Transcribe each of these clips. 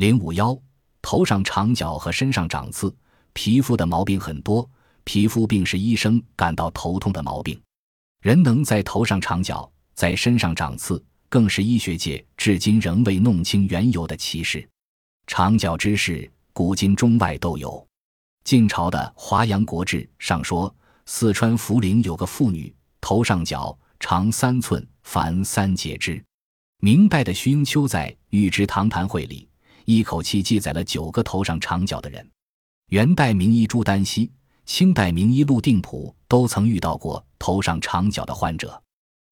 零五幺，头上长角和身上长刺，皮肤的毛病很多。皮肤病是医生感到头痛的毛病。人能在头上长角，在身上长刺，更是医学界至今仍未弄清缘由的奇事。长角之事，古今中外都有。晋朝的《华阳国志》上说，四川涪陵有个妇女，头上角长三寸，凡三节之。明代的徐应秋在《玉芝堂谈会》里，一口气记载了九个头上长角的人。元代名医朱丹溪。清代名医陆定普都曾遇到过头上长角的患者。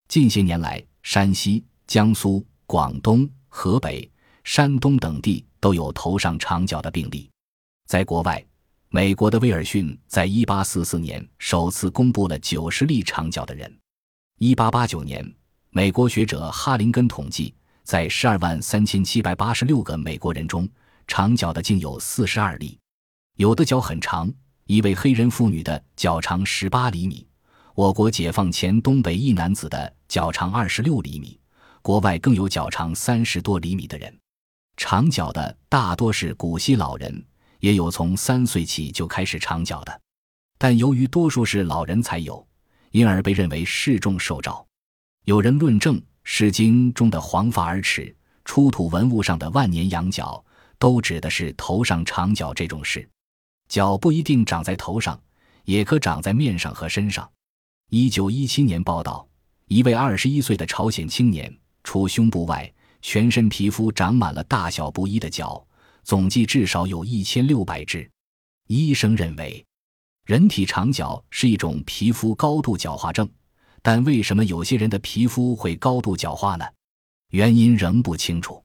近些年来，山西、江苏、广东、河北、山东等地都有头上长角的病例。在国外，美国的威尔逊在1844年首次公布了90例长角的人。1889年，美国学者哈林根统计，在12万3786个美国人中，长脚的竟有42例，有的脚很长。一位黑人妇女的脚长十八厘米，我国解放前东北一男子的脚长二十六厘米，国外更有脚长三十多厘米的人。长脚的大多是古稀老人，也有从三岁起就开始长脚的，但由于多数是老人才有，因而被认为示众受诏。有人论证《诗经》中的“黄发而齿”，出土文物上的“万年羊角”，都指的是头上长角这种事。角不一定长在头上，也可长在面上和身上。一九一七年报道，一位二十一岁的朝鲜青年，除胸部外，全身皮肤长满了大小不一的角，总计至少有一千六百只。医生认为，人体长角是一种皮肤高度角化症，但为什么有些人的皮肤会高度角化呢？原因仍不清楚。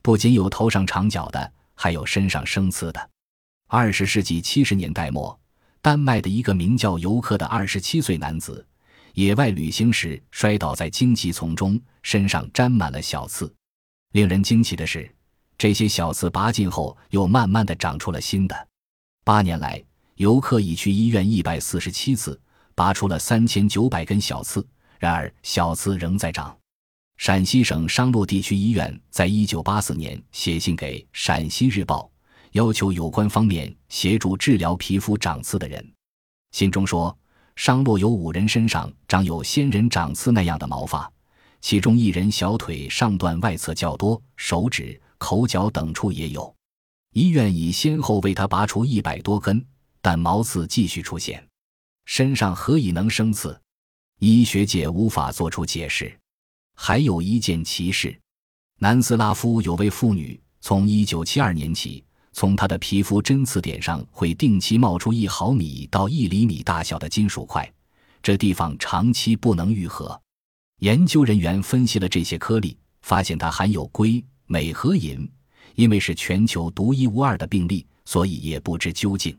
不仅有头上长角的，还有身上生刺的。二十世纪七十年代末，丹麦的一个名叫尤克的二十七岁男子，野外旅行时摔倒在荆棘丛中，身上沾满了小刺。令人惊奇的是，这些小刺拔尽后，又慢慢的长出了新的。八年来，游客已去医院一百四十七次，拔出了三千九百根小刺，然而小刺仍在长。陕西省商洛地区医院在一九八四年写信给《陕西日报》。要求有关方面协助治疗皮肤长刺的人。信中说，商洛有五人身上长有仙人掌刺那样的毛发，其中一人小腿上段外侧较多，手指、口角等处也有。医院已先后为他拔出一百多根，但毛刺继续出现。身上何以能生刺？医学界无法做出解释。还有一件奇事：南斯拉夫有位妇女，从一九七二年起。从她的皮肤针刺点上会定期冒出一毫米到一厘米大小的金属块，这地方长期不能愈合。研究人员分析了这些颗粒，发现它含有硅、镁和银。因为是全球独一无二的病例，所以也不知究竟。